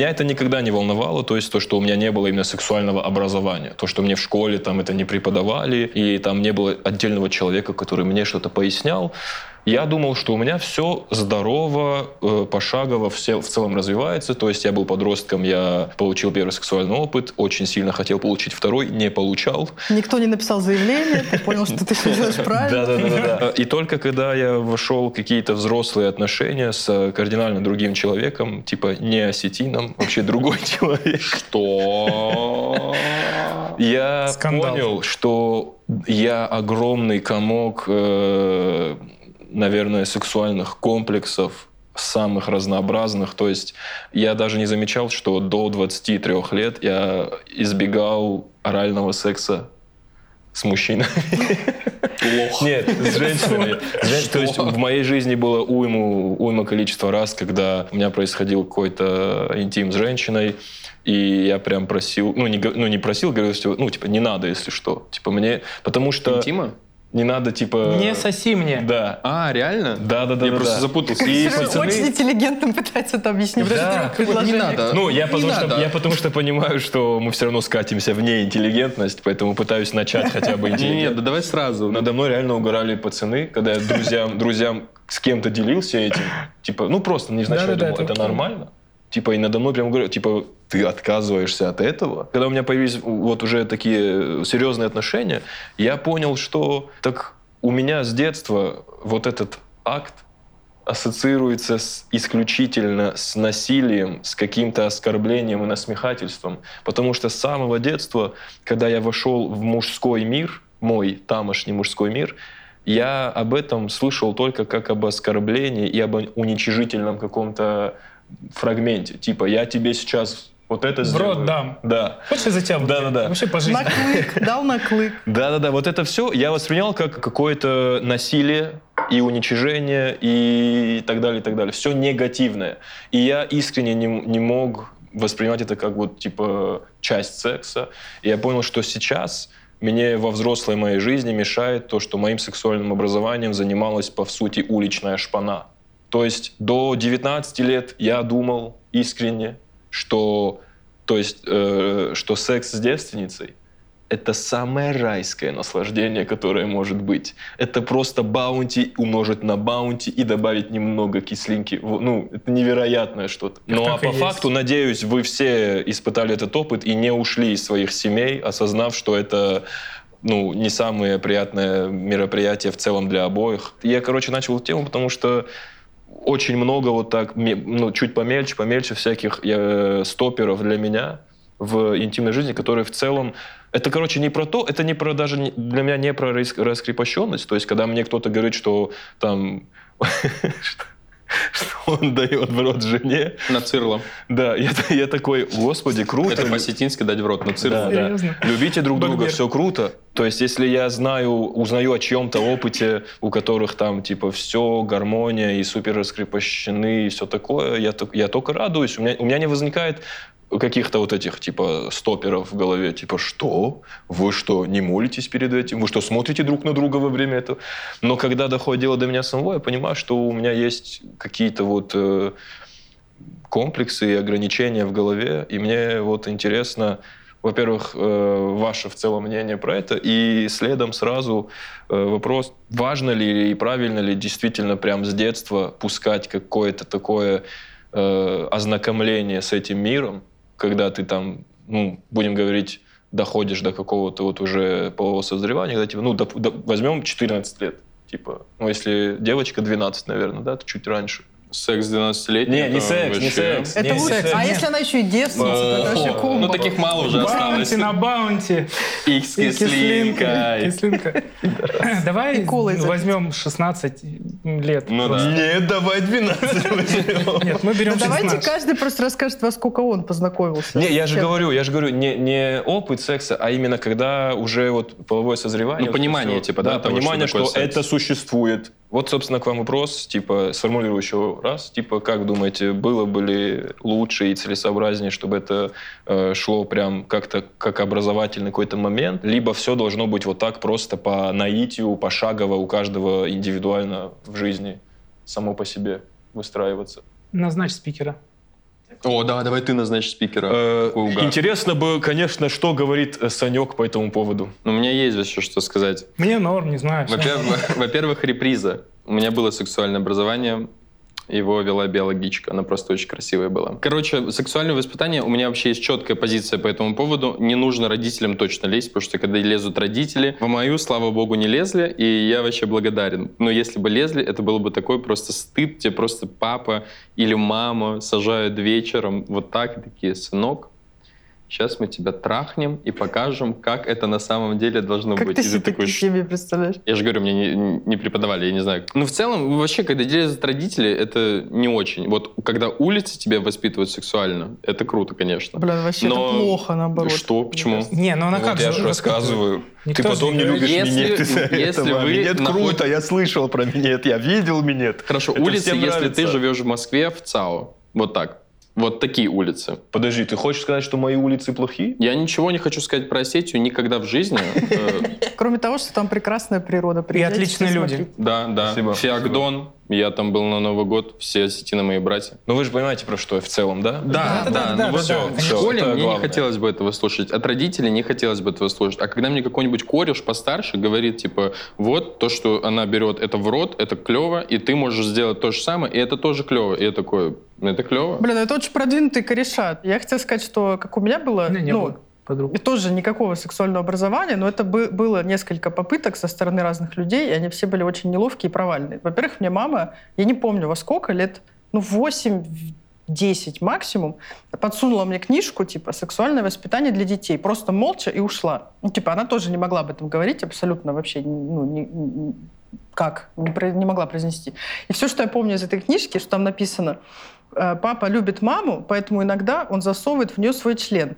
меня это никогда не волновало, то есть то, что у меня не было именно сексуального образования, то, что мне в школе там это не преподавали, и там не было отдельного человека, который мне что-то пояснял. Я думал, что у меня все здорово, э, пошагово, все в целом развивается. То есть я был подростком, я получил первый сексуальный опыт, очень сильно хотел получить второй, не получал. Никто не написал заявление, ты понял, что ты все делаешь правильно. Да, да, да, да. И только когда я вошел в какие-то взрослые отношения с кардинально другим человеком, типа не осетином, вообще другой человек. Что? Я понял, что я огромный комок, э, наверное, сексуальных комплексов самых разнообразных. То есть я даже не замечал, что до 23 лет я избегал орального секса с мужчинами. Плохо. Нет, с женщинами. Жен- То есть в моей жизни было уйму, уйма количество раз, когда у меня происходил какой-то интим с женщиной, и я прям просил, ну не, ну, не просил, говорил, что, ну, типа, не надо, если что. Типа, мне, потому что Интима? Не надо, типа... Не соси мне. Да. А, реально? Да, да, да. Я да, просто да. запутался. И пацаны- очень интеллигентно пытается это объяснить. Да. Не надо. Ну, я Не потому, надо. что, я потому что понимаю, что мы все равно скатимся в неинтеллигентность, поэтому пытаюсь начать хотя бы Не, не, интеллигентно. да давай сразу. Надо мной реально угорали пацаны, когда я друзьям, друзьям с кем-то делился этим. Типа, ну просто невзначай Да-да-да, думал, это это окей. нормально. Типа, и надо мной прям говорят, типа, ты отказываешься от этого. Когда у меня появились вот уже такие серьезные отношения, я понял, что так у меня с детства вот этот акт ассоциируется с, исключительно с насилием, с каким-то оскорблением и насмехательством. Потому что с самого детства, когда я вошел в мужской мир, мой тамошний мужской мир, я об этом слышал только как об оскорблении и об уничижительном каком-то фрагменте. Типа, я тебе сейчас вот это В сделаю. рот дам. Да. Хочешь, я за тебя буду? Да-да-да. Вообще по жизни. Наклык, дал наклык. Да-да-да, вот это все я воспринял как какое-то насилие и уничижение и так далее, и так далее. Все негативное. И я искренне не, не мог воспринимать это как вот типа часть секса. И я понял, что сейчас мне во взрослой моей жизни мешает то, что моим сексуальным образованием занималась, по сути, уличная шпана. То есть до 19 лет я думал искренне, что, то есть, э, что секс с девственницей это самое райское наслаждение, которое может быть. Это просто баунти умножить на баунти и добавить немного кислинки. Ну, это невероятное что-то. Ну, а так и по есть. факту, надеюсь, вы все испытали этот опыт и не ушли из своих семей, осознав, что это ну, не самое приятное мероприятие в целом для обоих. Я, короче, начал эту тему, потому что очень много вот так, ну, чуть помельче, помельче всяких э, стоперов для меня в интимной жизни, которые в целом... Это, короче, не про то, это не про даже для меня не про рас- раскрепощенность. То есть, когда мне кто-то говорит, что там... что- он дает в рот жене. На цирло. Да, я, я такой, господи, круто. Это по-осетински дать в рот на цирло. Да, да. Любите друг друга, все круто. То есть, если я знаю, узнаю о чьем-то опыте, у которых там, типа, все, гармония и супер раскрепощены, и все такое, я, я только радуюсь. У меня, у меня не возникает каких-то вот этих, типа, стоперов в голове. Типа, что? Вы что, не молитесь перед этим? Вы что, смотрите друг на друга во время этого? Но когда доходит дело до меня самого, я понимаю, что у меня есть какие-то вот... э, комплексы и ограничения в голове. И мне вот интересно, во-первых, э, ваше в целом мнение про это, и следом сразу э, вопрос, важно ли и правильно ли действительно прям с детства пускать какое-то такое э, ознакомление с этим миром, когда ты там, ну, будем говорить, доходишь до какого-то вот уже полового созревания, когда типа, ну, доп- доп- возьмем 14 лет, типа, ну, если девочка 12, наверное, да, то чуть раньше. Секс 12-летний. Не, не это секс, не вообще- секс. Это Не, лучше. секс. А Нет. если она еще и девственница, то это вообще комбо. Ну, таких мало уже осталось. Баунти на баунти. Икс кислинка. Кислинка. Давай возьмем 16 лет. Ну да. Нет, давай 12 возьмем. Нет, мы берем Да давайте 16. каждый просто расскажет, во сколько он познакомился. Не, я же говорю, я же говорю, не, не опыт секса, а именно когда уже вот половое созревание. Ну, понимание, типа, да, понимание, что это существует. Вот, собственно, к вам вопрос, типа, сформулирую еще раз, типа, как думаете, было бы ли лучше и целесообразнее, чтобы это э, шло прям как-то как образовательный какой-то момент, либо все должно быть вот так просто по наитию, пошагово у каждого индивидуально в жизни само по себе выстраиваться? Назначь спикера. О, да, давай ты назначишь спикера. Э. Интересно бы, конечно, что говорит э, Санек по этому поводу. Ну, У меня есть еще что сказать. Мне норм, не знаю. во-первых, реприза. У меня было сексуальное образование, его вела биологичка, она просто очень красивая была. Короче, сексуальное воспитание, у меня вообще есть четкая позиция по этому поводу. Не нужно родителям точно лезть, потому что когда лезут родители, в мою, слава богу, не лезли, и я вообще благодарен. Но если бы лезли, это было бы такой просто стыд, тебе просто папа или мама сажают вечером вот так такие, сынок, сейчас мы тебя трахнем и покажем, как это на самом деле должно Как быть. ты И себе такой, такие семьи представляешь? я же говорю, мне не, не преподавали, я не знаю. Ну, в целом, вообще, когда делят родители, это не очень. Вот когда улицы тебя воспитывают сексуально, это круто, конечно. Блин, вообще Но- это плохо, наоборот. Что? Почему? Не, ну она Вот как я же рассказываю. Никто ты потом не любишь Если- минет из-за если этого. вы Минет наход- круто, я слышал про минет, я видел минет. Хорошо, Это улицы, всем если ты живешь в Москве, в ЦАО, вот так. Вот такие улицы. Подожди, ты хочешь сказать, что мои улицы плохие? Я ничего не хочу сказать про Осетию никогда в жизни. Кроме того, что там прекрасная природа. приезжайте, отличные люди. Да, да. Феогдон. Я там был на Новый год. Все осетины мои братья. Ну вы же понимаете, про что я в целом, да? Да, Да, да, да, ну да, вот да, всё, да, всё. В конечно. школе мне не хотелось бы этого слушать. От родителей не хотелось бы этого слушать. А когда мне какой-нибудь кореш постарше говорит, типа, вот то, что она берет это в рот, это клево, и ты можешь сделать то же самое, и это тоже клево. И я такой, «Ну, это клево. Блин, это очень продвинутые кореша. Я хотела сказать, что как у меня было, меня не ну, было подруг. и тоже никакого сексуального образования, но это бы- было несколько попыток со стороны разных людей, и они все были очень неловкие и провальные. Во-первых, мне мама, я не помню во сколько, лет, ну, 8 10 максимум, подсунула мне книжку, типа, «Сексуальное воспитание для детей». Просто молча и ушла. Ну, типа, она тоже не могла об этом говорить абсолютно вообще, ну, не- не- как, не, не могла произнести. И все, что я помню из этой книжки, что там написано, э, папа любит маму, поэтому иногда он засовывает в нее свой член.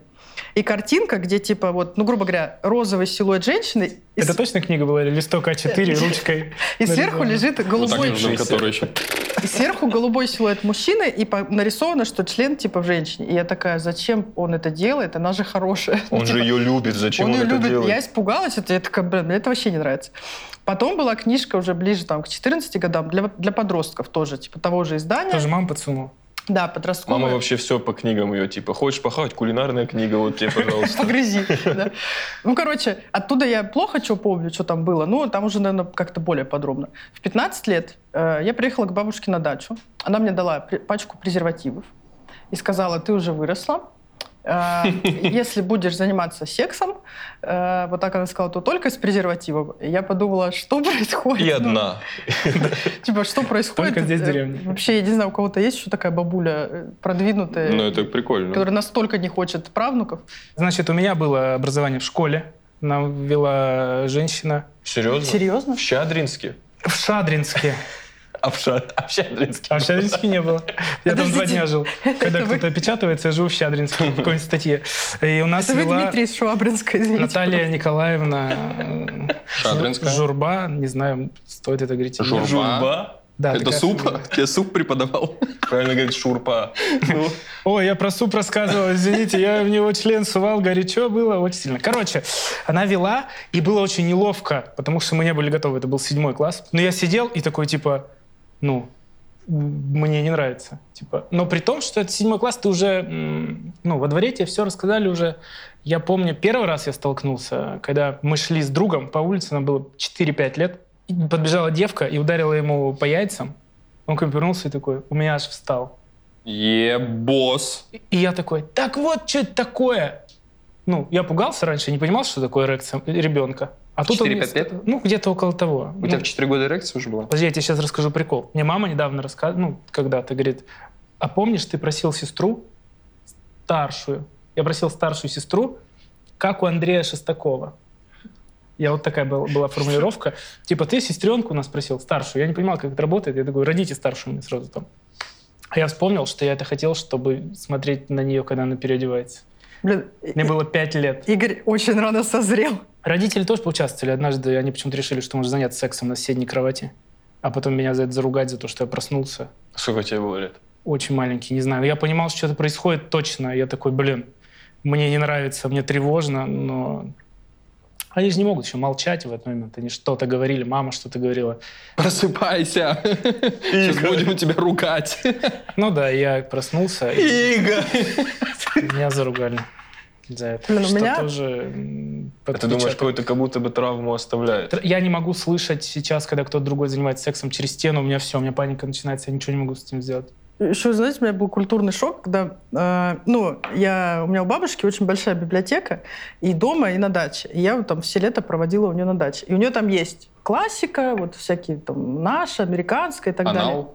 И картинка, где типа вот, ну, грубо говоря, розовый силуэт женщины, Это с- точно книга была? Или листок А4 ручкой? и сверху лежит голубой, и сверху голубой силуэт мужчины, и нарисовано, что член типа в женщине. И я такая, зачем он это делает? Она же хорошая. Ну, Он же типа, ее любит, зачем он, это делает? Я испугалась, это, я такая, блин, мне это вообще не нравится. Потом была книжка уже ближе там, к 14 годам для, для подростков тоже, типа того же издания. Тоже мама подсунула. Да, подростковая. Мама вообще все по книгам ее, типа, хочешь похавать, кулинарная книга, вот тебе, пожалуйста. Погрызи. да. Ну, короче, оттуда я плохо что помню, что там было. Ну, там уже, наверное, как-то более подробно. В 15 лет э, я приехала к бабушке на дачу. Она мне дала пачку презервативов и сказала, ты уже выросла. Э, Если будешь заниматься сексом, э, вот так она сказала, то только с презервативом. Я подумала, что происходит? И Ну, одна. Типа, что происходит? Только здесь Э, деревне. Вообще, я не знаю, у кого-то есть еще такая бабуля продвинутая, Ну, это прикольно. которая настолько не хочет правнуков. Значит, у меня было образование в школе. Нам вела женщина Серьезно? Серьезно? В Щадринске? в Шадринске. А в, а Щадринске? А в Шадринске не было. Я там два дня жил. Когда кто-то опечатывается, я живу в Щадринске в какой-нибудь статье. И у нас Это вела Дмитрий из Швабринска, извините. Наталья Николаевна э, Шадринская? Жу- Журба, не знаю, стоит это говорить. Журба? Журба? Да, это суп? фамилия. Тебе суп преподавал? Правильно говорит, шурпа. Ну, Ой, я про суп рассказывал, извините, я в него член сувал, горячо было очень сильно. Короче, она вела, и было очень неловко, потому что мы не были готовы, это был седьмой класс. Но я сидел и такой, типа, ну, мне не нравится. Типа, но при том, что это седьмой класс, ты уже, ну, во дворе тебе все рассказали уже. Я помню, первый раз я столкнулся, когда мы шли с другом по улице, нам было 4-5 лет, подбежала девка и ударила ему по яйцам. Он ко мне повернулся и такой, у меня аж встал. Ебос. И я такой, так вот, что это такое? Ну, я пугался раньше, не понимал, что такое эрекция ребенка. А тут он 4-5 мне лет? ска- Ну, где-то около того. У Ну, тебя в 4 года эрекция уже была? Подожди, я тебе сейчас расскажу прикол. Мне мама недавно рассказывала, ну, когда-то говорит, а помнишь, ты просил сестру старшую, я просил старшую сестру, как у Андрея Шестакова. Я вот такая была, была формулировка. Типа, ты сестренку у нас просил, старшую. Я не понимал, как это работает. Я такой, родите старшую мне сразу там. А я вспомнил, что я это хотел, чтобы смотреть на нее, когда она переодевается. Блин, Мне было пять лет. Игорь очень рано созрел. Родители тоже поучаствовали. Однажды они почему-то решили, что можно заняться сексом на соседней кровати. А потом меня за это заругать, за то, что я проснулся. сколько тебе было лет? Очень маленький, не знаю. Но я понимал, что что-то происходит точно. Я такой, блин, мне не нравится, мне тревожно, но Они же не могут еще молчать в этот момент. Они что-то говорили, мама что-то говорила. Просыпайся. Сейчас будем тебя ругать. Ну да, я проснулся, и Игорь! меня заругали за это. Блин, Что меня- тоже А ты думаешь, какой-то как будто бы травму оставляет? Я не могу слышать сейчас, когда кто-то другой занимается сексом через стену, у меня все, у меня паника начинается, я ничего не могу с этим сделать. Еще, знаете, у меня был культурный шок, когда, э, ну, я, у меня у бабушки очень большая библиотека, и дома, и на даче. И я вот там все лето проводила у нее на даче. И у нее там есть классика, вот всякие там наша, американская и так далее. Анал.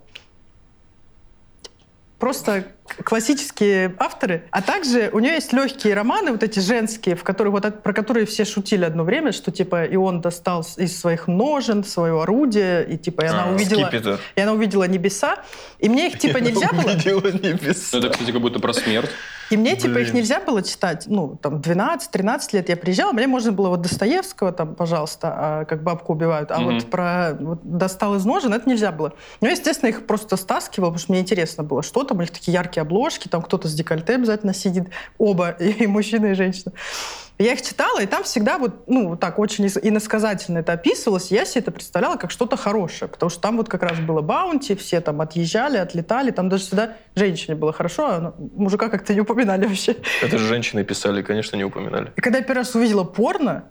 Просто к- классические авторы. А также у нее есть легкие романы, вот эти женские, в которых, вот, от- про которые все шутили одно время, что типа и он достал из своих ножен свое орудие, и типа и она А, увидела... скипетр. И она увидела небеса, и мне их типа нельзя было... Увидела небеса. Ну, это, кстати, как будто про смерть. И мне, типа, их Блин. нельзя было читать, ну, там, 12-13 лет я приезжала, мне можно было вот Достоевского, там, пожалуйста, а, как бабку убивают, а Мгм. вот про вот, достал из ножен, это нельзя было. Но, естественно, их просто стаскивала, потому что мне интересно было, что там, у них такие яркие обложки, там кто-то с декольте обязательно сидит, оба, и мужчина, и женщина. Я их читала, и там всегда вот, ну, вот так очень иносказательно это описывалось. Я себе это представляла как что-то хорошее, потому что там вот как раз было баунти, все там отъезжали, отлетали, там даже всегда женщине было хорошо, а ну, мужика как-то не упоминали вообще. Это же женщины писали, конечно, не упоминали. И когда я первый раз увидела порно,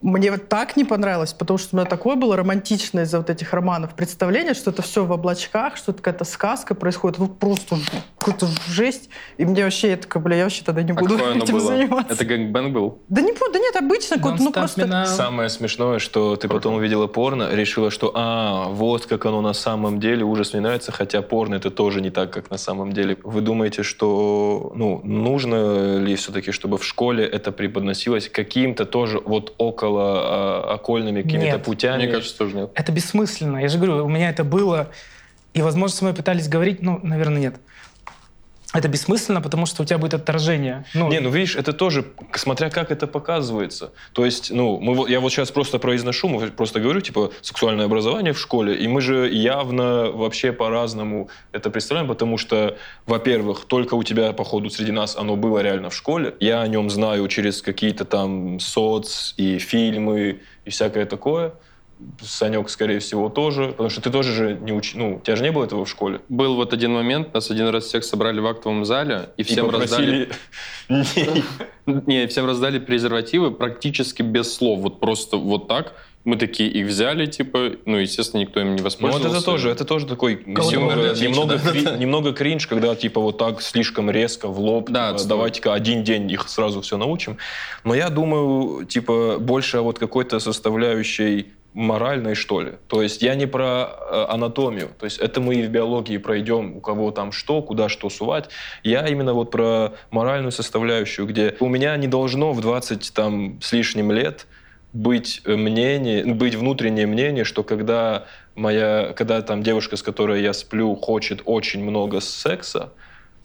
мне вот так не понравилось, потому что у меня такое было романтичное из-за вот этих романов представление, что это все в облачках, что это какая-то сказка происходит, вот просто какая-то жесть. И мне вообще, я такая, бля, я вообще тогда не А буду оно этим было? заниматься. Это гэнгбэнг был? Да не буду, да нет, обычно какой-то, ну просто... now. Самое смешное, что ты потом увидела порно, решила, что а, вот как оно на самом деле, ужас мне нравится, хотя порно это тоже не так, как на самом деле. Вы думаете, что ну, нужно ли все-таки, чтобы в школе это преподносилось каким-то тоже вот около а, окольными какими-то путями? Мне кажется, тоже нет. Это бессмысленно. Я же говорю, у меня это было, и, возможно, со мной пытались говорить, ну, наверное, нет. Это бессмысленно, потому что у тебя будет отторжение. Ну, Не, ну видишь, это тоже, смотря как это показывается. То есть, ну, мы, я вот сейчас просто произношу, просто говорю, типа, сексуальное образование в школе, и мы же явно вообще по-разному это представляем, потому что, во-первых, только у тебя, походу, среди нас оно было реально в школе. Я о нем знаю через какие-то там соц и фильмы и всякое такое. Санек, скорее всего, тоже, потому что ты тоже же не уч... ну, у тебя же не было этого в школе. Был вот один момент, нас один раз всех собрали в актовом зале, и И всем раздали... попросили... Не, Не, всем раздали презервативы практически без слов, вот просто вот так. Мы такие их взяли, типа, ну, естественно, никто им не Ну, вот воспользовался. это тоже, это тоже такой немного, немного, кри- немного кринж, когда типа вот так слишком резко в лоб, Да, типа, давайте-ка один день их сразу все научим. Но я думаю, типа больше вот какой-то составляющей моральной, что ли. То есть я не про э, анатомию. То есть это мы и в биологии пройдем, у кого там что, куда что сувать. Я именно вот про моральную составляющую, где у меня не должно в 20 там с лишним лет быть э, мнение, быть внутреннее мнение, что когда моя, когда там девушка, с которой я сплю, хочет очень много секса,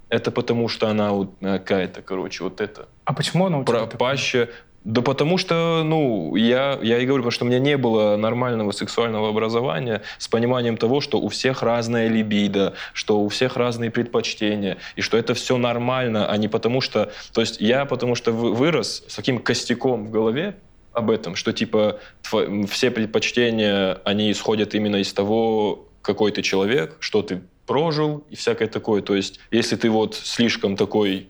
это потому что она вот э, какая-то, короче, вот это А почему оно у тебя пропащая. Да потому что, ну, я, я и говорю, потому что у меня не было нормального сексуального образования с пониманием того, что у всех разная либидо, что у всех разные предпочтения, и что это все нормально, а не потому что... То есть я потому что вы- вырос с таким костяком в голове об этом, что типа все предпочтения, они исходят именно из того, какой ты человек, что ты прожил и всякое такое. То есть если ты вот слишком такой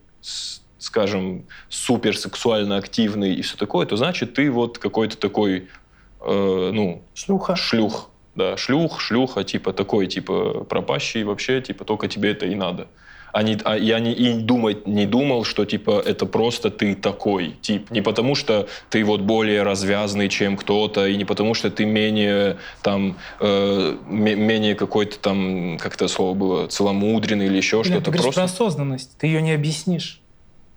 скажем, супер сексуально активный и все такое, то значит ты вот какой-то такой, э, ну, Шлюха. шлюх. Да, шлюх, шлюха, типа такой, типа пропащий вообще, типа только тебе это и надо. А, не, а я не, и думать не думал, что типа это просто ты такой тип. Не потому что ты вот более развязный, чем кто-то, и не потому что ты менее там э, ме- менее какой-то там, как это слово было, целомудренный или еще что-то. Просто про осознанность, ты ее не объяснишь.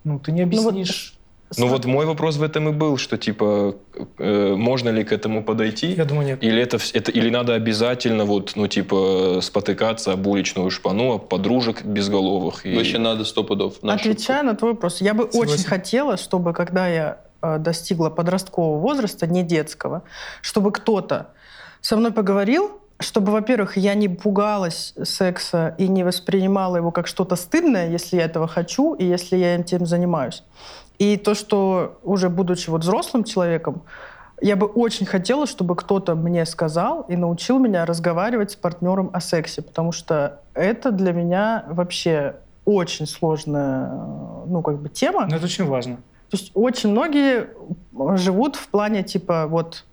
Ну, ты не Ну вот объяснишь. Ну вот мой вопрос в этом и был, что типа э, можно ли к этому подойти? Я думаю, нет. Или это, это или надо обязательно вот ну типа спотыкаться об уличную шпану, об подружек безголовых и Вообще надо сто пудов. на Отвечая на твой вопрос, я бы Согласен. очень хотела, чтобы когда я э, достигла подросткового возраста, не детского, чтобы кто-то со мной поговорил, чтобы, во-первых, я не пугалась секса и не воспринимала его как что-то стыдное, если я этого хочу и если я этим занимаюсь. И то, что уже будучи вот взрослым человеком, я бы очень хотела, чтобы кто-то мне сказал и научил меня разговаривать с партнером о сексе, потому что это для меня вообще очень сложная, ну, как бы тема. Но это очень важно. То есть очень многие живут в плане типа вот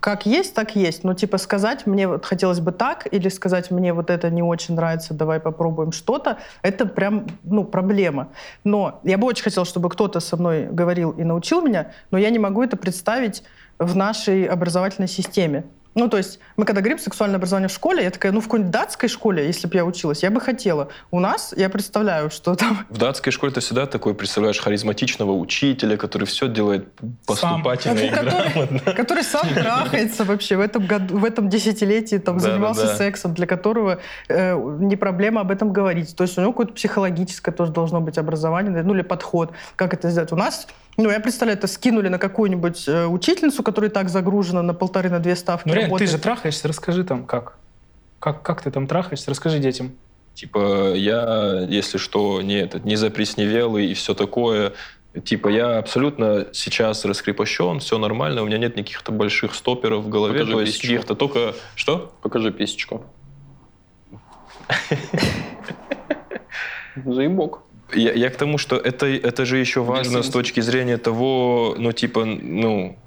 как есть, так есть. Но типа сказать мне вот хотелось бы так, или сказать мне вот это не очень нравится, давай попробуем что-то, это прям, ну, проблема. Но я бы очень хотела, чтобы кто-то со мной говорил и научил меня, но я не могу это представить в нашей образовательной системе. Ну, то есть мы когда говорим сексуальное образование в школе, я такая, ну, в какой-нибудь датской школе, если бы я училась, я бы хотела. У нас, я представляю, что там... В датской школе ты всегда такой представляешь харизматичного учителя, который все делает поступательно и грамотно. Который, который сам трахается вообще в этом году, в этом десятилетии, там, да, занимался да, да. сексом, для которого э, не проблема об этом говорить. То есть у него какое-то психологическое тоже должно быть образование, ну, или подход, как это сделать. У нас ну, я представляю, это скинули на какую-нибудь э, учительницу, которая так загружена на полторы, на две ставки. Ну, реально, ты же трахаешься, расскажи там, как? Как, как ты там трахаешься, расскажи детям. Типа, я, если что, не, этот, не запресневелый и все такое. Типа, я абсолютно сейчас раскрепощен, все нормально, у меня нет никаких-то больших стоперов в голове, Покажи то есть каких-то только... Что? Покажи писечку. Заебок. Я, я к тому, что это, это же еще важно с точки зрения того, ну, типа, ну,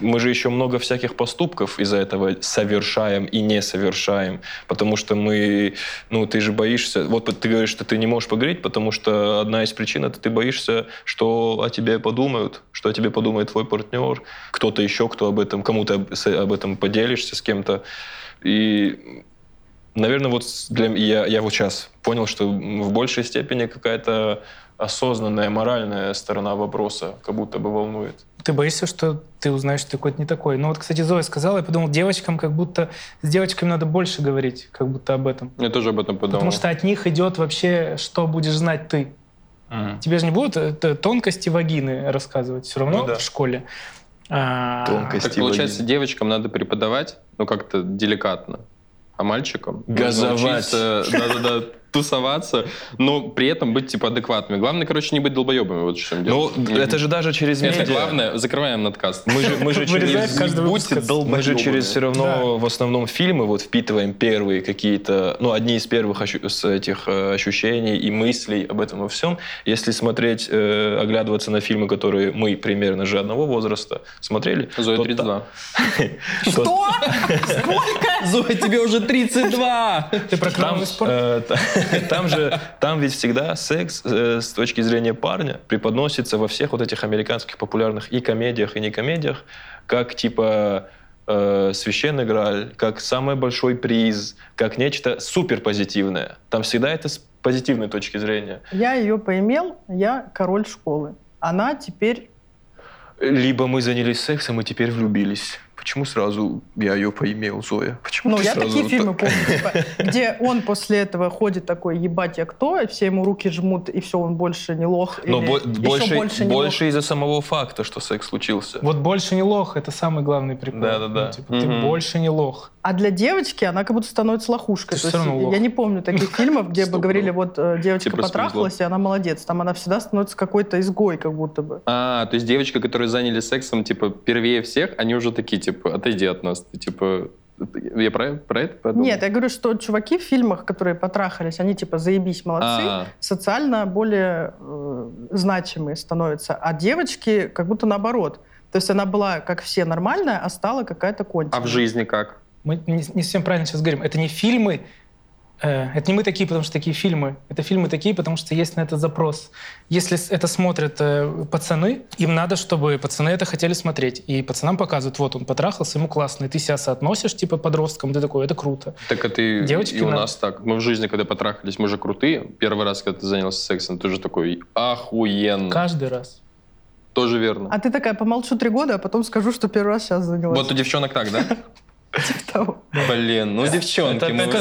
мы же еще много всяких поступков из-за этого совершаем и не совершаем, потому что мы, ну, ты же боишься, вот ты говоришь, что ты не можешь поговорить, потому что одна из причин это ты боишься, что о тебе подумают, что о тебе подумает твой партнер, кто-то еще, кто об этом, кому ты об этом поделишься с кем-то, и Наверное, вот для, я, я вот сейчас понял, что в большей степени какая-то осознанная моральная сторона вопроса как будто бы волнует. Ты боишься, что ты узнаешь, что ты какой-то не такой. Ну вот, кстати, Зоя сказала, я подумал, девочкам как будто... С девочками надо больше говорить, как будто об этом. Я тоже об этом подумал. Потому что от них идет вообще, что будешь знать ты. Mm. Тебе же не будут это, тонкости вагины рассказывать все равно ну, да. в школе. А... Тонкости так, получается, вагины. девочкам надо преподавать, ну как-то деликатно а мальчикам? Газовать, да-да-да, тусоваться, но при этом быть типа адекватными. Главное, короче, не быть долбоебами. Вот что Ну, это же даже через медиа. Это главное. Закрываем надкаст. Мы же, мы же через... Будьте Мы же через все равно в основном фильмы вот впитываем первые какие-то, ну, одни из первых с этих э, ощущений и мыслей об этом во всем. Если смотреть, э, оглядываться на фильмы, которые мы примерно же одного возраста смотрели. Зоя 32. Что? Сколько? Зоя, тебе уже 32! Ты про спорт? Там же, там ведь всегда секс э, с точки зрения парня преподносится во всех вот этих американских популярных и комедиях, и не комедиях, как типа э, священный грааль, как самый большой приз, как нечто супер позитивное. Там всегда это с позитивной точки зрения. Я ее поимел, я король школы. Она теперь... Либо мы занялись сексом и теперь влюбились. Почему сразу я ее поимел, Зоя? Почему ну, я такие фильмы помню, типа, где он после этого ходит такой, ебать, я кто? И все ему руки жмут, и все, он больше не лох. Но бо- больше, больше, больше из-за самого факта, что секс случился. Вот больше не лох, это самый главный прикол. Да-да-да. Ну, типа, угу. Ты больше не лох. А для девочки она как будто становится лохушкой. Ты То есть, лох. Я не помню таких фильмов, где бы говорили, вот э, девочка потрахалась, и она молодец. Там она всегда становится какой-то изгой, как будто бы. А, то есть девочка, которые заняли сексом, типа, первее всех, они уже такие, типа, типа, отойди от нас. Ты, типа, я про, про это подумал? Нет, я говорю, что чуваки в фильмах, которые потрахались, они типа заебись молодцы, А-а-а. социально более э, значимые становятся, а девочки как будто наоборот. То есть она была, как все, нормальная, а стала какая-то конченая. А в жизни как? Мы не, не совсем правильно сейчас говорим. Это не фильмы, это не мы такие, потому что такие фильмы. Это фильмы такие, потому что есть на это запрос. Если это смотрят э, пацаны, им надо, чтобы пацаны это хотели смотреть. И пацанам показывают, вот он потрахался, ему классно. И ты себя соотносишь, типа, подросткам, ты такой, это круто. Так это и, Девочки и у надо. нас так. Мы в жизни, когда потрахались, мы же крутые. Первый раз, когда ты занялся сексом, ты же такой охуенно. Каждый раз. Тоже верно. А ты такая, помолчу три года, а потом скажу, что первый раз сейчас занялась. Вот у девчонок так, да? Типа Блин, ну девчонки, мы это,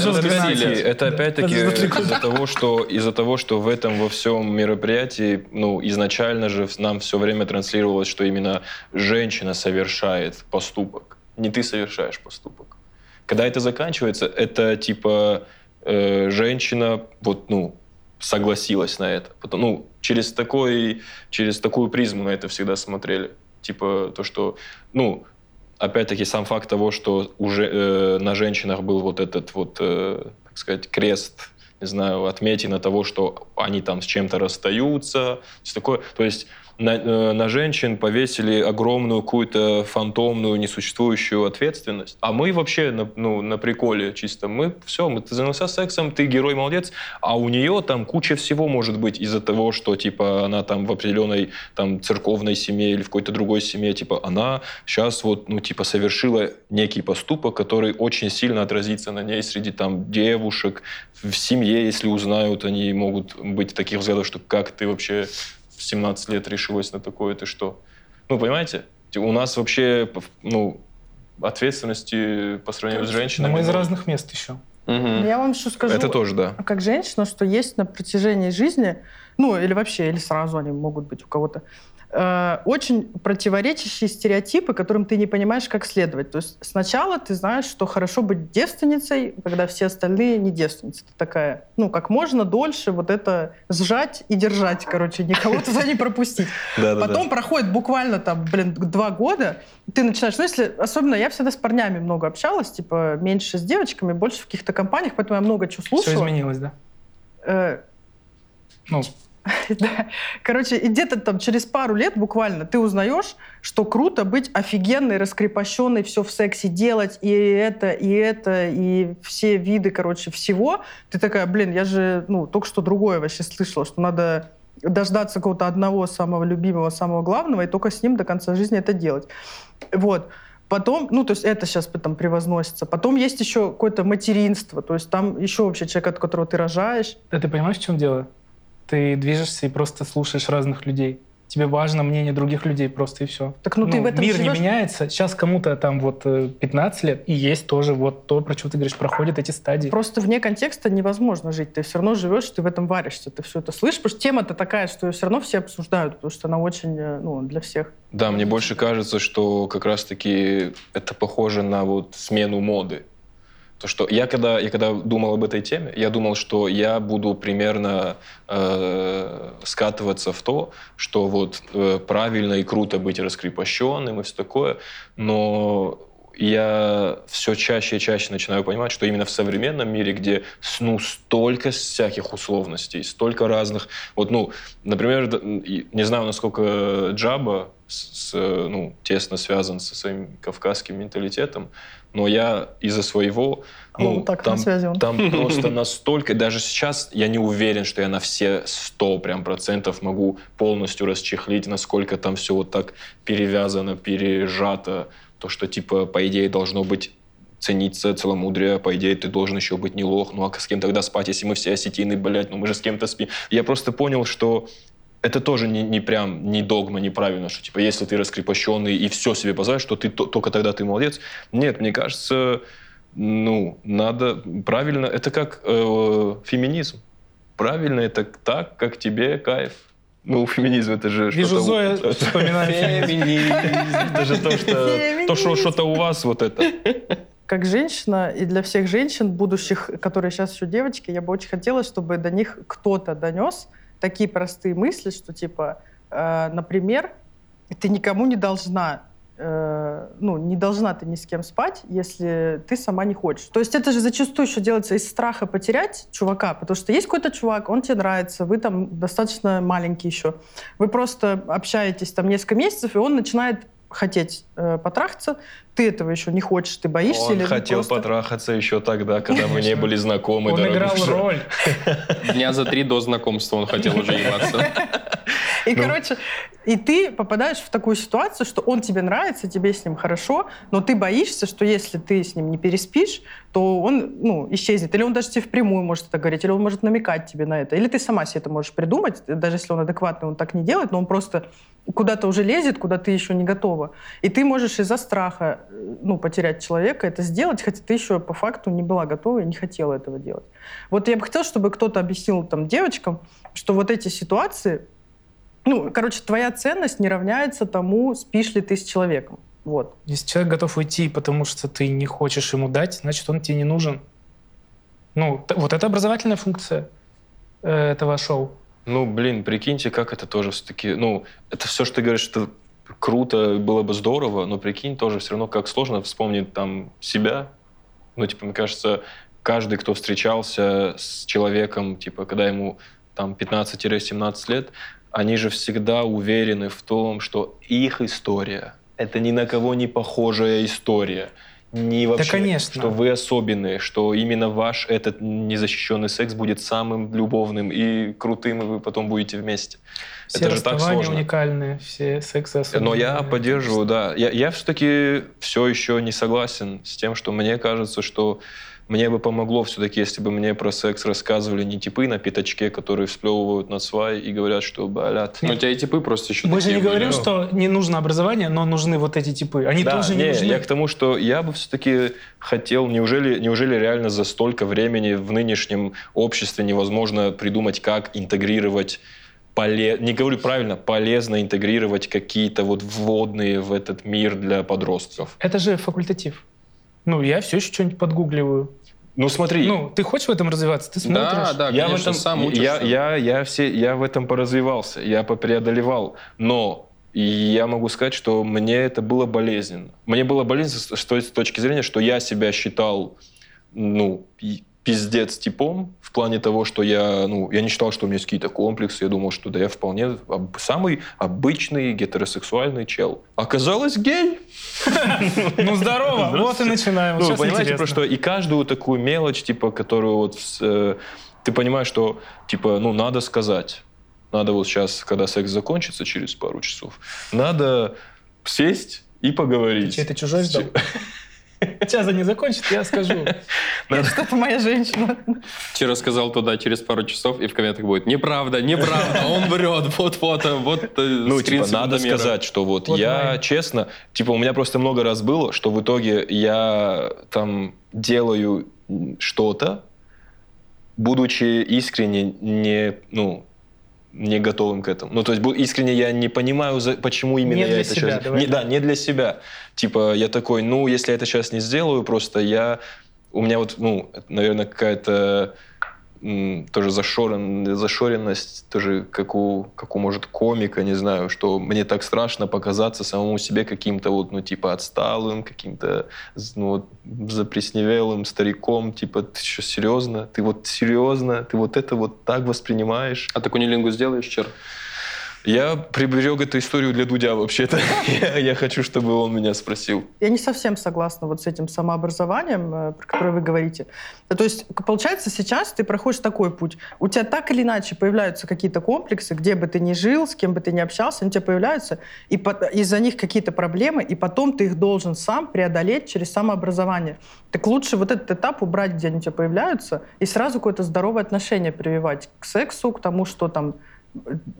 это опять-таки из-за того, что из-за того, что в этом во всем мероприятии, ну изначально же нам все время транслировалось, что именно женщина совершает поступок, не ты совершаешь поступок. Когда это заканчивается, это типа э, женщина вот ну согласилась на это. Потом, ну, через, такой, через такую призму на это всегда смотрели. Типа то, что, ну, опять-таки сам факт того, что уже э, на женщинах был вот этот вот, э, так сказать, крест, не знаю, отметина того, что они там с чем-то расстаются, все такое. То есть на, э, на женщин повесили огромную какую-то фантомную, несуществующую ответственность. А мы вообще на, ну, на приколе чисто. Мы все, мы, ты занялся сексом, ты герой, молодец. А у нее там куча всего может быть из-за того, что типа она там в определенной там церковной семье или в какой-то другой семье, типа она сейчас вот, ну типа совершила некий поступок, который очень сильно отразится на ней среди там девушек, в семье, если узнают, они могут быть таких взглядов, что как ты вообще в 17 лет решилась на такое, ты что? Ну, понимаете? У нас вообще, ну, ответственности по сравнению с женщинами... Но мы из разных мест еще. Угу. Я вам еще скажу, это тоже, да. как женщина, что есть на протяжении жизни, ну, или вообще, или сразу они могут быть у кого-то, Э, очень противоречащие стереотипы, которым ты не понимаешь, как следовать. То есть сначала ты знаешь, что хорошо быть девственницей, когда все остальные не девственницы. Ты такая, ну, как можно дольше вот это сжать и держать, короче, никого туда не пропустить. Потом проходит буквально там, блин, два года, ты начинаешь, ну, если, особенно я всегда с парнями много общалась, типа, меньше с девочками, больше в каких-то компаниях, поэтому я много чего слушала. Все изменилось, да? Э, ну, Да. Короче, и где-то там через пару лет буквально ты узнаешь, что круто быть офигенной, раскрепощенной, все в сексе делать, и это, и это, и все виды, короче, всего. Ты такая, блин, я же, ну, только что другое вообще слышала, что надо дождаться какого-то одного самого любимого, самого главного, и только с ним до конца жизни это делать. Вот. Потом, ну, то есть это сейчас там превозносится. Потом есть еще какое-то материнство, то есть там еще вообще человек, от которого ты рожаешь. Да ты понимаешь, в чем дело? Ты движешься и просто слушаешь разных людей. Тебе важно мнение других людей просто и все. Так ну, ну ты в этом Мир живешь? не меняется. Сейчас кому-то там вот 15 э, лет, и есть тоже вот то, про что ты говоришь, проходят эти стадии. Просто вне контекста невозможно жить. Ты все равно живешь, ты в этом варишься, ты все это слышишь. Потому что тема-то такая, что ее все равно все обсуждают, потому что она очень, э, ну, для всех. Да, мне больше кажется, что как раз-таки это похоже на вот смену моды. То, что я когда, я когда думал об этой теме, я думал, что я буду примерно э, скатываться в то, что вот э, правильно и круто быть раскрепощенным и все такое, но я все чаще и чаще начинаю понимать, что именно в современном мире, где ну, столько всяких условностей, столько разных... Вот, ну, например, не знаю, насколько Джаба с, с, ну, тесно связан со своим кавказским менталитетом, но я из-за своего... Ну, ну так, там, на связи он. там просто настолько... Даже сейчас я не уверен, что я на все сто прям процентов могу полностью расчехлить, насколько там все вот так перевязано, пережато. То, что, типа, по идее, должно быть цениться целомудрие, по идее, ты должен еще быть не лох, ну а с кем тогда спать, если мы все осетины, блядь, ну мы же с кем-то спим. Я просто понял, что это тоже не, не прям не догма, неправильно, что типа если ты раскрепощенный и все себе позволяешь, что ты то, только тогда ты молодец. Нет, мне кажется, ну, надо правильно, это как э, феминизм. Правильно это так, как тебе кайф. Ну, феминизм это же Вижу, Зоя вспоминает феминизм. Это же то, что, то, что что-то у вас вот это. Как женщина, и для всех женщин, будущих, которые сейчас еще девочки, я бы очень хотела, чтобы до них кто-то донес, такие простые мысли, что типа, э, например, ты никому не должна э, ну, не должна ты ни с кем спать, если ты сама не хочешь. То есть это же зачастую еще делается из страха потерять чувака, потому что есть какой-то чувак, он тебе нравится, вы там достаточно маленький еще. Вы просто общаетесь там несколько месяцев, и он начинает хотеть э, потрахаться, ты этого еще не хочешь, ты боишься. Он или хотел просто... потрахаться еще тогда, когда мы не были знакомы. Он играл роль. Дня за три до знакомства он хотел уже ебаться. И, ну. короче, и ты попадаешь в такую ситуацию, что он тебе нравится, тебе с ним хорошо, но ты боишься, что если ты с ним не переспишь, то он ну, исчезнет. Или он даже тебе впрямую может это говорить, или он может намекать тебе на это. Или ты сама себе это можешь придумать, даже если он адекватный, он так не делает, но он просто куда-то уже лезет, куда ты еще не готова. И ты можешь из-за страха ну, потерять человека это сделать, хотя ты еще по факту не была готова и не хотела этого делать. Вот я бы хотела, чтобы кто-то объяснил там девочкам, что вот эти ситуации, ну, короче, твоя ценность не равняется тому, спишь ли ты с человеком. Вот. Если человек готов уйти, потому что ты не хочешь ему дать, значит, он тебе не нужен. Ну, вот это образовательная функция. э, этого шоу? Ну, блин, прикиньте, как это тоже все-таки... Ну, это все, что ты говоришь, что круто, было бы здорово, но прикинь, тоже все равно как сложно вспомнить там себя. Ну, типа, мне кажется, каждый, кто встречался с человеком, типа, когда ему там 15-17 лет, они же всегда уверены в том, что их история — это ни на кого не похожая история. Не вообще, конечно. что вы особенные, что именно ваш этот незащищенный секс будет самым любовным и крутым, и вы потом будете вместе. Все это же так сложно. уникальные, все сексы особенные. Но я поддерживаю, да. Я, я все-таки все еще не согласен с тем, что мне кажется, что мне бы помогло все-таки, если бы мне про секс рассказывали не типы на пятачке, которые всплевывают на свай и говорят, что, блядь, Ну, у тебя и типы просто еще Мы же не были. говорим, что не нужно образование, но нужны вот эти типы. Они да, тоже не, не, нужны. я к тому, что я бы все-таки хотел, неужели, неужели реально за столько времени в нынешнем обществе невозможно придумать, как интегрировать поле... не говорю правильно, полезно интегрировать какие-то вот вводные в этот мир для подростков. Это же факультатив. Ну, я все еще что-нибудь подгугливаю. Ну смотри, Ну, ты хочешь в этом развиваться? Ты смотришь. Да, да, я в конечно, этом сам я, учишься. я, я, все, я в этом поразвивался, я попреодолевал, но я могу сказать, что мне это было болезненно. Мне было болезненно с, с точки зрения, что я себя считал, ну, пиздец типом, в плане того, что я, ну, я не считал, что у меня есть какие-то комплексы, я думал, что да я вполне об- самый обычный гетеросексуальный чел. Оказалось, гей! Ну, здорово. Вот и начинаем. Ну, понимаете, просто и каждую такую мелочь, типа, которую вот э, ты понимаешь, что, типа, ну, надо сказать. Надо вот сейчас, когда секс закончится через пару часов, надо сесть и поговорить. Ты чужой ждал? Сейчас они закончат, я скажу. Надо- Что-то моя женщина. Вчера сказал туда через пару часов, и в комментах будет «Неправда, неправда, он врет, вот фото, вот э, Ну, типа, надо секундомера». сказать, что вот, я, честно, типа, у меня просто много раз было, что в итоге я там делаю что-то, будучи искренне не, ну, не готовым к этому. Ну, то есть искренне я не понимаю, почему именно Не я это себя, сейчас... Не, да, не для себя. Типа, я такой, ну, если я это сейчас не сделаю, просто я... У меня вот, ну, наверное, какая-то тоже зашорен, зашоренность, тоже как у, как у, может, комика, не знаю, что мне так страшно показаться самому себе каким-то вот, ну, типа, отсталым, каким-то, ну, вот, запресневелым стариком, типа, ты что, серьезно? Ты вот серьезно? Ты вот это вот так воспринимаешь? А ты кунилингу сделаешь, Чер? Я приберег эту историю для Дудя вообще-то. я, хочу, чтобы он меня спросил. Я не совсем согласна вот с этим самообразованием, э, про которое вы говорите. То есть, получается, сейчас ты проходишь такой путь. У тебя так или иначе появляются какие-то комплексы, где бы ты ни жил, с кем бы ты ни общался, они у тебя появляются, и из-за них какие-то проблемы, и потом ты их должен сам преодолеть через самообразование. Так лучше вот этот этап убрать, где они у тебя появляются, и сразу какое-то здоровое отношение прививать к сексу, к тому, что там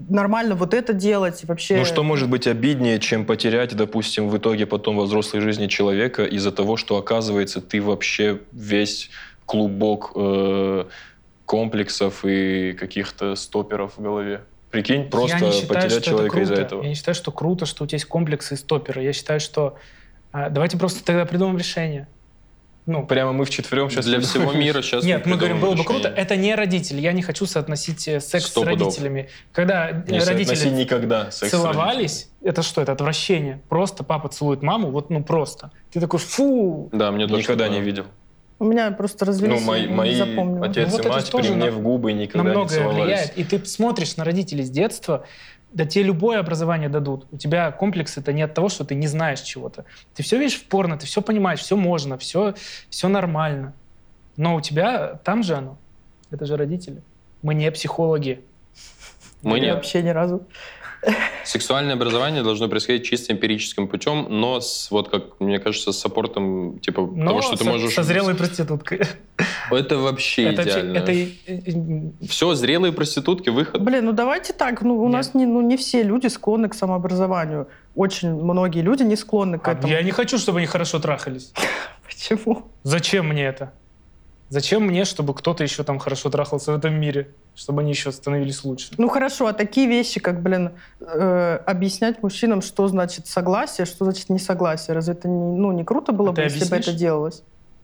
нормально вот это делать, и вообще... Ну что может быть обиднее, чем потерять, допустим, в итоге потом во взрослой жизни человека из-за того, что оказывается ты вообще весь клубок э, комплексов и каких-то стоперов в голове. Прикинь, просто я не считаю, потерять что это человека из-за круто. этого. Я не считаю, что круто, что у тебя есть комплексы и стоперы. Я считаю, что а, давайте просто тогда придумаем решение. Ну, Прямо мы вчетвером сейчас Для всего мира сейчас Нет, мы говорим, было бы решение. круто. Это не родители. Я не хочу соотносить э, секс Сто с пудов. родителями. Когда э, Не родители никогда секс с целовались, это что? Это отвращение. Просто папа целует маму, вот ну просто. Ты такой, фу. Да, мне тоже Никогда не видел. У меня просто развелись, Ну, мои, мои запомнила. отец Ну, вот и мать при мне на- в губы никогда не целовались. влияет. И ты смотришь на родителей с детства, да тебе любое образование дадут. У тебя комплекс это не от того, что ты не знаешь чего-то. Ты все видишь в порно, ты все понимаешь, все можно, все, все нормально. Но у тебя там же оно. Это же родители. Мы не психологи. Мы Я нет. Вообще ни разу. Сексуальное образование должно происходить чисто эмпирическим путем, но с, вот как мне кажется, с саппортом типа Но того, что ты со, можешь. со зрелой проституткой. Это вообще это, идеально. это Все, зрелые проститутки, выход. Блин, ну давайте так. Ну, у Нет. нас не, ну, не все люди склонны к самообразованию. Очень многие люди не склонны к А этому. Я не хочу, чтобы они хорошо трахались. Почему? Зачем мне это? Зачем мне, чтобы кто-то еще там хорошо трахался в этом мире? Чтобы они еще становились лучше? Ну хорошо, а такие вещи, как, блин, э, объяснять мужчинам, что значит согласие, что значит несогласие, разве это не, ну, не круто было А бы, если бы объяснишь? это делалось?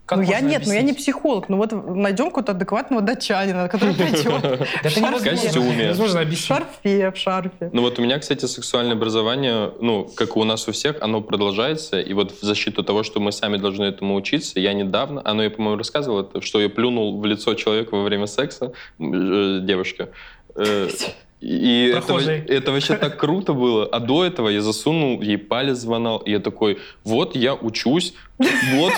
Как ну, я нет, ну я не объяснить? психолог. Ну вот найдем какого-то адекватного датчанина, который придет это В костюме. в объяснить. шарфе, в шарфе. Ну вот у меня, кстати, сексуальное образование, ну, как и у нас у всех, оно продолжается. И вот в защиту того, что мы сами должны этому учиться, я недавно, оно я, по-моему, рассказывал, что я плюнул в лицо человека во время секса, э, девушке. И это, Прохожий. это вообще так круто было. А до этого я засунул ей палец звонал, и я такой, вот я учусь, вот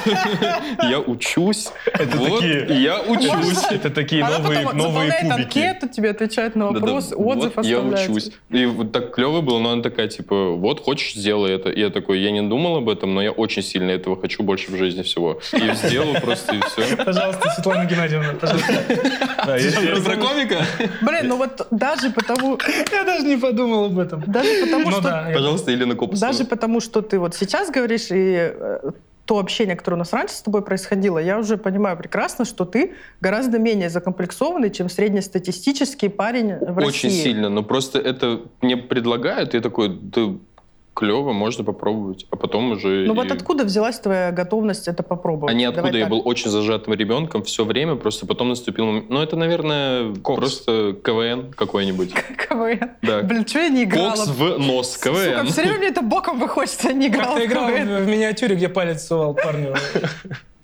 я учусь, вот я учусь. Это такие новые, новые кубики. анкету, тебе отвечает на вопрос, отзыв вот я оставляет. учусь. И вот так клево было, но она такая, типа, вот, хочешь, сделай это. И я такой, я не думал об этом, но я очень сильно этого хочу больше в жизни всего. И сделал просто, и все. Пожалуйста, Светлана Геннадьевна, пожалуйста. Про комика? Блин, ну вот даже потому, Я даже не подумал об этом. даже потому Ну что да, Пожалуйста, Елена Копосова. Даже потому, что ты вот сейчас говоришь, и э, то общение, которое у нас раньше с тобой происходило, я уже понимаю прекрасно, что ты гораздо менее закомплексованный, чем среднестатистический парень в Очень России. сильно, но просто это мне предлагают, и я такой, да клево, можно попробовать. А потом уже... Ну и- вот откуда взялась твоя готовность это попробовать? А не откуда, Давай я так. был очень зажатым ребенком все время, просто потом наступил момент... Ну, это, наверное, Кокс. просто КВН какой-нибудь. КВН. Да. Блин, что я не играла? Кокс в нос, Сука, КВН. все время мне это боком выходит, я не играла Как ты в играл в в миниатюре, где палец сувал парню?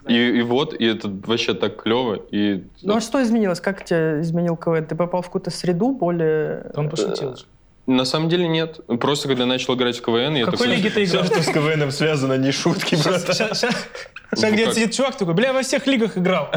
И, и вот, и это вообще так клево. И Ну а что изменилось? Как тебя изменил КВН? Ты попал в какую-то среду более... Он пошутил же. На самом деле нет. Просто когда я начал играть в КВН, я В какой такой... лиге ты Все, играл? что с КВНом связано, не шутки, брат. Сейчас Ну, где сидит чувак такой, бля, я во всех лигах играл.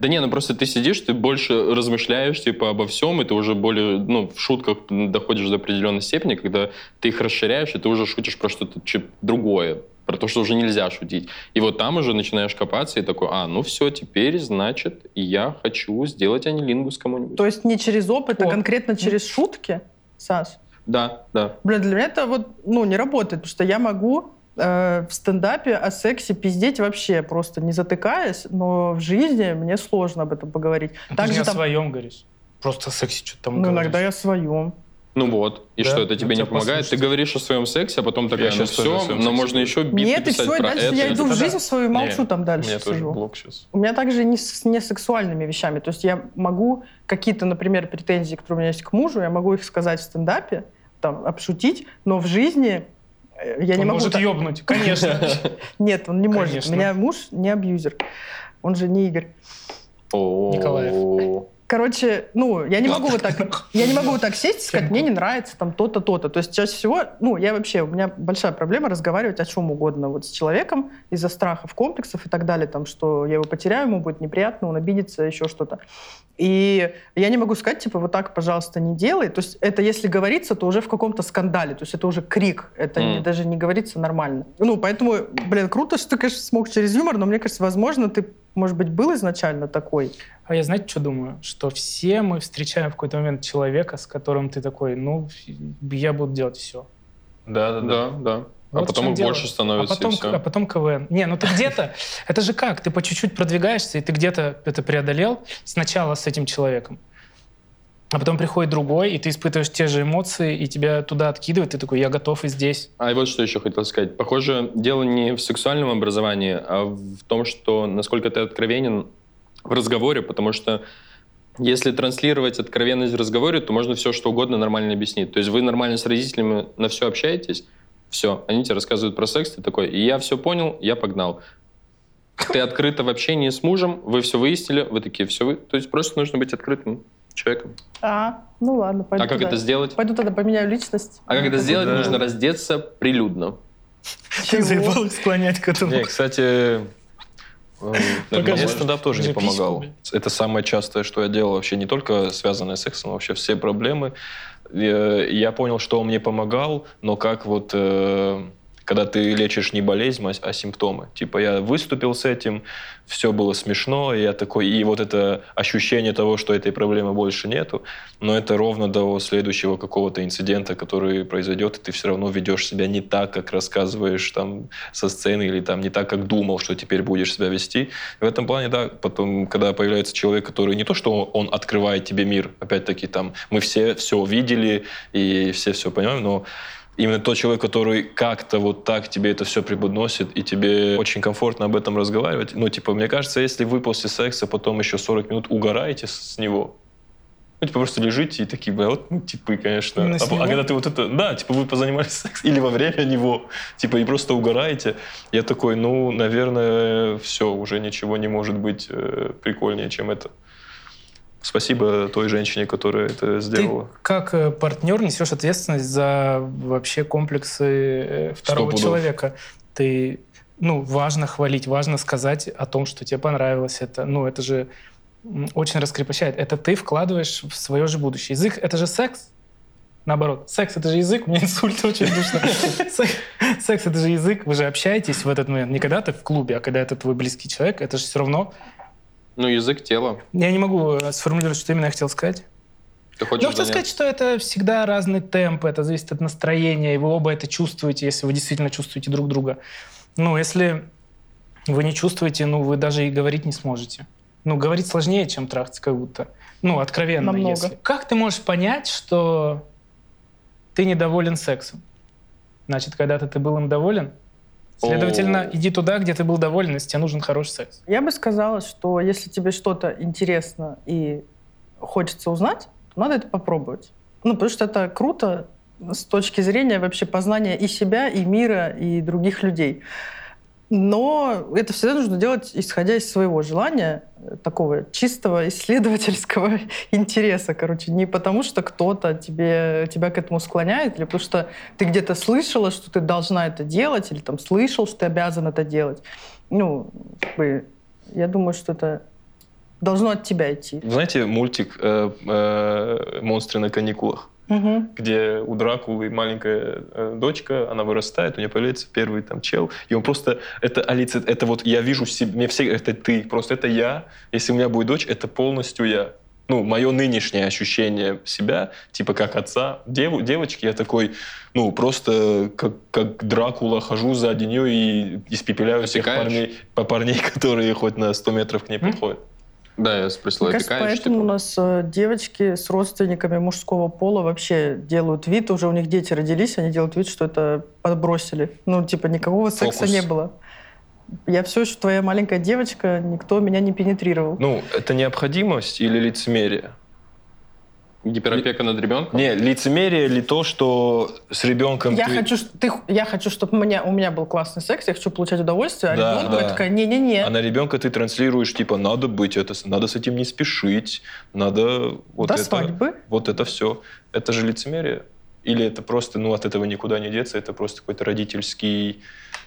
Да не, ну просто ты сидишь, ты больше размышляешь типа обо всем, и ты уже более, ну, в шутках доходишь до определенной степени, когда ты их расширяешь, и ты уже шутишь про что-то другое, про то, что уже нельзя шутить. И вот там уже начинаешь копаться и такой, а, ну все, теперь, значит, я хочу сделать анилингус кому-нибудь. То есть не через опыт, а О. конкретно через шутки, Саш? Да, да. Блин, для меня это вот, ну, не работает, потому что я могу э, в стендапе о сексе пиздеть вообще просто не затыкаясь, но в жизни мне сложно об этом поговорить. Ты Так же не же о там, своем говоришь. Просто о сексе что-то там ну, говоришь. иногда я о своем. Ну вот. И Да? что, это Ну, тебе не тебя помогает? послушать. Ты говоришь о своем сексе, а потом такая, Я ну о все, но сексе можно еще бит Нет, и все, и про дальше это. я иду в жизнь да. свою и молчу Не, там У дальше меня тоже сижу. блок сейчас. У меня также не с, не сексуальными вещами. То есть я могу какие-то, например, претензии, которые у меня есть к мужу, я могу их сказать в стендапе, там, обшутить, но в жизни э, я Он не могу... может так- ёбнуть, конечно. Нет, он не может. У меня муж не абьюзер. Он же не Игорь. О, Николаев. Короче, ну, я не могу вот так, я не могу вот так сесть и сказать, мне не нравится там то-то, то-то. То есть чаще всего, ну, я вообще, у меня большая проблема разговаривать о чем угодно вот с человеком из-за страхов, комплексов и так далее, там, что я его потеряю, ему будет неприятно, он обидится, еще что-то. И я не могу сказать, типа, вот так, пожалуйста, не делай. То есть это если говорится, то уже в каком-то скандале, то есть это уже крик, это не- Мгм. даже не говорится нормально. Ну, поэтому, блин, круто, что ты, конечно, смог через юмор, но мне кажется, возможно, ты, может быть, был изначально такой. А я, знаете, что думаю? Что все мы встречаем в какой-то момент человека, с которым ты такой, ну, я буду делать все. Да, да, да. Да. Вот а потом их дело. больше становится, а потом, и все. а потом КВН. Не, ну ты где-то... Это же как? Ты по чуть-чуть продвигаешься, и ты где-то это преодолел сначала с этим человеком. А потом приходит другой, и ты испытываешь те же эмоции, и тебя туда откидывает, ты такой, я готов и здесь. А вот что еще хотел сказать. Похоже, дело не в сексуальном образовании, а в том, что насколько ты откровенен в разговоре, потому что если транслировать откровенность в разговоре, то можно все что угодно нормально объяснить. То есть вы нормально с родителями на все общаетесь, все, они тебе рассказывают про секс, ты такой, и я все понял, я погнал. Ты открыто в общении с мужем, вы все выяснили, вы такие, все вы... То есть просто нужно быть открытым человеком. А, ну ладно, пойду а как туда. это сделать? Пойду тогда поменяю личность. А как это сделать? Да. Нужно раздеться прилюдно. Ты заебал склонять к этому. Не, кстати, э, Покажи. мне стендап тоже не помогал. Это самое частое, что я делал вообще, не только связанное с сексом, вообще все проблемы. Э, Я понял, что он мне помогал, но как вот э, когда ты лечишь не болезнь, а а симптомы. Типа я выступил с этим, все было смешно, и я такой, и вот это ощущение того, что этой проблемы больше нету, но это ровно до следующего какого-то инцидента, который произойдет, и ты все равно ведешь себя не так, как рассказываешь там со сцены, или там не так, как думал, что теперь будешь себя вести. В этом плане, да, потом, когда появляется человек, который не то, что он открывает тебе мир, опять-таки там мы все все видели и все все понимаем, но именно тот человек, который как-то вот так тебе это все преподносит, и тебе очень комфортно об этом разговаривать. Ну, типа, мне кажется, если вы после секса потом еще 40 минут угораете с него, ну, типа, просто лежите и такие, бля, вот ну, типы, конечно. А, а когда ты вот это, да, типа, вы позанимались сексом или во время него, типа, и просто угораете, я такой, ну, наверное, все, уже ничего не может быть э, прикольнее, чем это. Спасибо той женщине, которая это Ты сделала. как э, партнер несешь ответственность за вообще комплексы э, второго человека. Ты, ну, важно хвалить, важно сказать о том, что тебе понравилось это. Ну, это же очень раскрепощает. Это ты вкладываешь в свое же будущее. Язык — это же секс. Наоборот, секс — это же язык, у меня инсульт очень душно. Секс — это же язык, вы же общаетесь в этот момент. Не когда ты в клубе, а когда это твой близкий человек, это же все равно... Ну, язык тела. Я не могу э, сформулировать, что именно я хотел сказать. Ты хочешь Ну, хотел занять- сказать, что это всегда разный темп, это зависит от настроения, и вы оба это чувствуете, если вы действительно чувствуете друг друга. Ну, если вы не чувствуете, ну, вы даже и говорить не сможете. Ну, говорить сложнее, чем трахаться, как будто. Ну, откровенно, Намного. если. Как ты можешь понять, что ты недоволен сексом? Значит, когда-то ты был им доволен? Следовательно, О. иди туда, где ты был доволен, если тебе нужен хороший секс. Я бы сказала, что если тебе что-то интересно и хочется узнать, то надо это попробовать. Ну, потому что это круто с точки зрения вообще познания и себя, и мира, и других людей. Но это всегда нужно делать, исходя из своего желания, такого чистого исследовательского интереса, короче. Не потому, что кто-то тебе, тебя к этому склоняет, или потому что ты где-то слышала, что ты должна это делать, или там слышал, что ты обязан это делать. Ну, я думаю, что это должно от тебя идти. Знаете мультик э, э, «Монстры на каникулах»? Мгм. где у Дракулы маленькая э, дочка, она вырастает, у нее появляется первый там чел, и он просто, это олицет, это вот я вижу себе, мне все, это ты, просто это я, если у меня будет дочь, это полностью я. Ну, мое нынешнее ощущение себя, типа как отца, Дев, девочки, я такой, ну, просто как, как Дракула хожу сзади нее и испепеляю всех Опекаешь? парней, по парней, которые хоть на 100 метров к ней подходят. Да, я спросил, Мне кажется, поэтому типа? у нас э, девочки с родственниками мужского пола вообще делают вид, уже у них дети родились, они делают вид, что это подбросили. Ну, типа, никакого секса Фокус. не было. Я все еще твоя маленькая девочка, никто меня не пенетрировал. Ну, это необходимость или лицемерие? Гиперопека над ребенком? Не, лицемерие ли то, что с ребенком я, ты... хочу, ты, я хочу, чтобы у меня, у меня был классный секс, я хочу получать удовольствие, а Да, ребенку да. я такая, не-не-не. А на ребенка ты транслируешь, типа, надо быть, это, надо с этим не спешить, надо вот До это, свадьбы. вот это все. Это же лицемерие? Или это просто, ну, от этого никуда не деться, это просто какой-то родительский,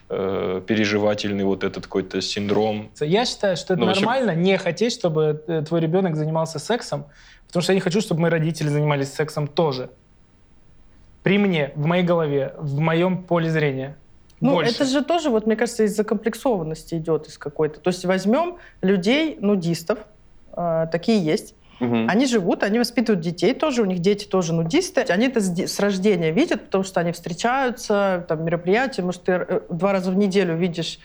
э, переживательный вот этот какой-то синдром. Я считаю, что это Ну, вообще- нормально не хотеть, чтобы э, твой ребенок занимался сексом, потому что я не хочу, чтобы мои родители занимались сексом тоже. При мне, в моей голове, в моем поле зрения. Ну, Больше. это же тоже, вот, мне кажется, из закомплексованности идет из какой-то. То есть возьмем людей, нудистов, э, такие есть. Мгм. Они живут, они воспитывают детей тоже, у них дети тоже нудисты. Они это с, де- с рождения видят, потому что они встречаются, там мероприятия, может, ты э, два раза в неделю видишь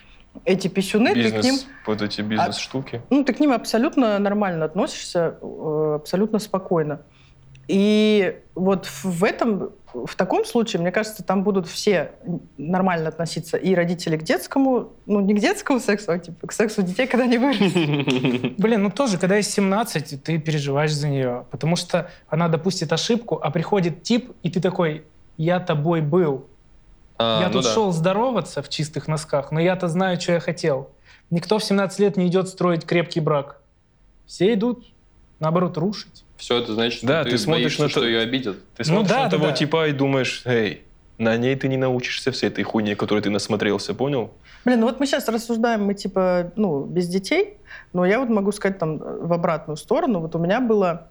эти писюны, ты к ним, Бизнес, вот эти бизнес-штуки. ну, ты к ним абсолютно нормально относишься, э, абсолютно спокойно. И вот в этом, в таком случае, мне кажется, там будут все нормально относиться и родители к детскому, ну, не к детскому сексу, а типа к сексу детей, когда они вырастут. Блин, ну тоже, когда ей 17, ты переживаешь за нее, потому что она допустит ошибку, а приходит тип, и ты такой, я тобой был. А, я ну тут да. шел здороваться в чистых носках, но я-то знаю, что я хотел. Никто в 17 лет не идет строить крепкий брак. Все идут, наоборот, рушить. Все это значит, что Да, ты, ты смотришь боишься, на что то- ее обидят. Ты Ну смотришь да, на да, того да. типа и думаешь, эй, на ней ты не научишься всей этой хуйне, которой ты насмотрелся, понял? Блин, ну вот мы сейчас рассуждаем, мы типа, ну, без детей, но я вот могу сказать там в обратную сторону. Вот у меня было,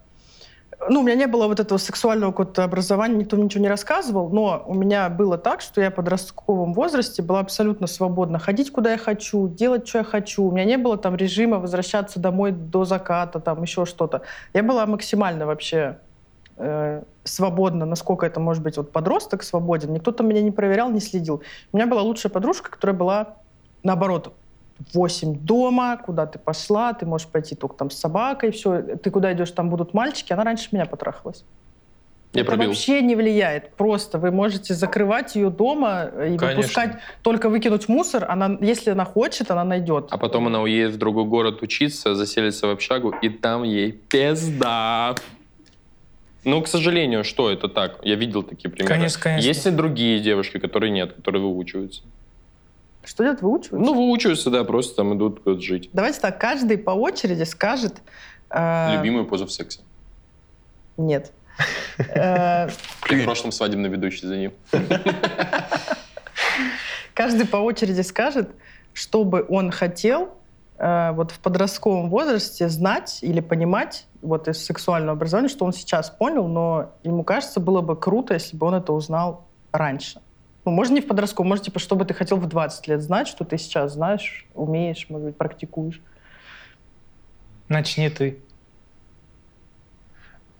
ну, у меня не было вот этого сексуального какого-то образования, никто ничего не рассказывал, но у меня было так, что я в подростковом возрасте была абсолютно свободна ходить, куда я хочу, делать, что я хочу. У меня не было там режима возвращаться домой до заката, там еще что-то. Я была максимально вообще э, свободна, насколько это может быть вот подросток свободен. Никто там меня не проверял, не следил. У меня была лучшая подружка, которая была наоборот, 8 дома, куда ты пошла, ты можешь пойти только там с собакой, все, ты куда идешь, там будут мальчики, она раньше меня потрахалась. Я это пробил. вообще не влияет. Просто вы можете закрывать ее дома и Конечно. выпускать, только выкинуть мусор. Она, если она хочет, она найдет. А потом она уедет в другой город учиться, заселится в общагу, и там ей пизда. Ну, к сожалению, что это так? Я видел такие примеры. Конечно, конечно. Есть и другие девушки, которые нет, которые выучиваются. Что делать? Выучивать? Ну, выучиваются, да, просто там идут куда-то жить. Давайте так, каждый по очереди скажет... э, Любимую позу в сексе. Нет. Э, И в прошлом свадебный ведущий за ним. Каждый по очереди скажет, что бы он хотел э, вот в подростковом возрасте знать или понимать вот из сексуального образования, что он сейчас понял, но ему кажется, было бы круто, если бы он это узнал раньше. Ну, можно не в подростковом, может, типа, что бы ты хотел в 20 лет знать, что ты сейчас знаешь, умеешь, может быть, практикуешь. Начни ты.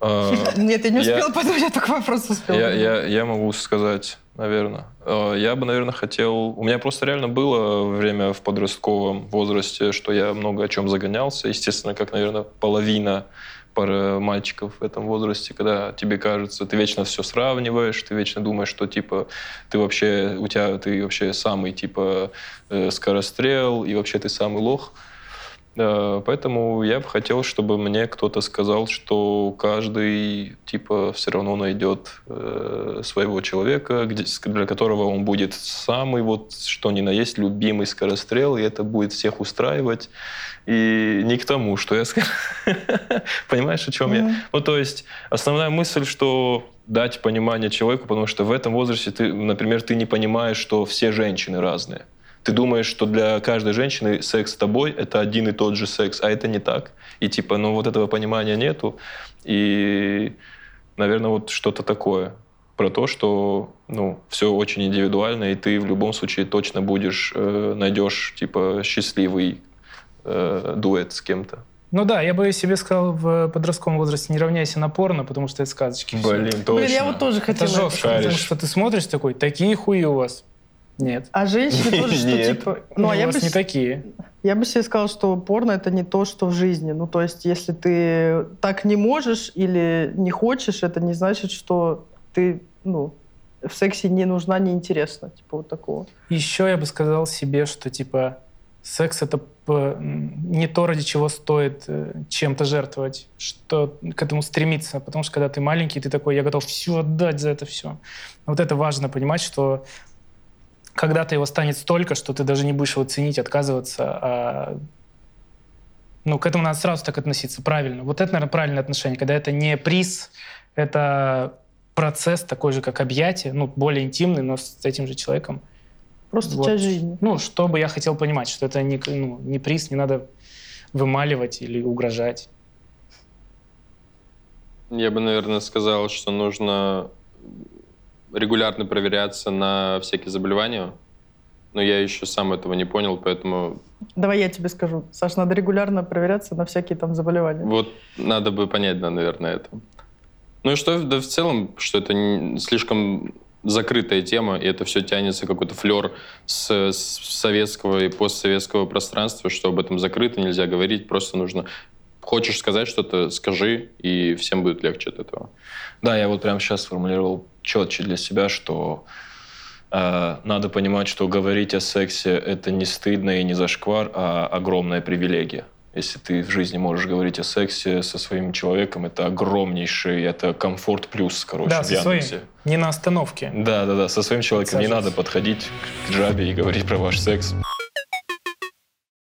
А, Нет, я не успела подумать, я только вопрос успела. Я, могу сказать, наверное. Э, Я бы, наверное, хотел... У меня просто реально было время в подростковом возрасте, что я много о чем загонялся. Естественно, как, наверное, половина пара мальчиков в этом возрасте, когда тебе кажется, ты вечно все сравниваешь, ты вечно думаешь, что типа ты вообще у тебя ты вообще самый типа э, скорострел и вообще ты самый лох. Э, Поэтому я бы хотел, чтобы мне кто-то сказал, что каждый типа все равно найдет э, своего человека, для которого он будет самый вот что ни на есть любимый скорострел, и это будет всех устраивать. И не к тому, что я скажу. Понимаешь, о чем я? Ну, то есть основная мысль, что дать понимание человеку, потому что в этом возрасте ты, например, ты не понимаешь, что все женщины разные. Ты думаешь, что для каждой женщины секс с тобой — это один и тот же секс, а это не так. И типа, ну вот этого понимания нету. И, наверное, вот что-то такое про то, что ну, все очень индивидуально, и ты в любом случае точно будешь, э, найдешь типа счастливый э, дуэт с кем-то. Ну да, я бы себе сказал в подростковом возрасте не равняйся на порно, потому что это сказочки. Блин, точно. Блин, я вот тоже Это хотела... жестко, потому что ты смотришь такой, такие хуи у вас. Нет. А женщины тоже, что Нет. типа... Ну, а у я вас бы не такие. Я бы себе сказала, что порно это не то, что в жизни. Ну, то есть, если ты так не можешь или не хочешь, это не значит, что ты, ну, в сексе не нужна, не интересна. Типа вот такого. Еще я бы сказал себе, что типа секс это не то, ради чего стоит э, чем-то жертвовать, что к этому стремиться. Потому что когда ты маленький, ты такой, я готов все отдать за это все. Вот это важно понимать, что когда-то его станет столько, что ты даже не будешь его ценить, отказываться. а ну, к этому надо сразу так относиться, правильно. Вот это, наверное, правильное отношение, когда это не приз, это процесс такой же, как объятие, ну, более интимный, но с этим же человеком. Просто Вот. часть жизни. Ну, что бы я хотел понимать, что это не, ну, не приз, не надо вымаливать или угрожать. Я бы, наверное, сказал, что нужно регулярно проверяться на всякие заболевания. Но я еще сам этого не понял, поэтому Давай я тебе скажу. Саш, надо регулярно проверяться на всякие там заболевания. вот надо бы понять, да, наверное, это. Ну и что, да в целом, что это не- слишком закрытая тема, и это все тянется какой-то флер с, с советского и постсоветского пространства, что об этом закрыто, нельзя говорить, просто нужно... Хочешь сказать что-то, скажи, и всем будет легче от этого. Да, я вот прямо сейчас сформулировал четче для себя, что э, надо понимать, что говорить о сексе это не стыдно и не зашквар, а огромная привилегия. Если ты в жизни можешь говорить о сексе со своим человеком, это огромнейший, это комфорт плюс, короче, да, в со своим. Яндексе. Не на остановке. Да, да, да, со своим человеком не надо подходить к джабе и говорить про ваш секс.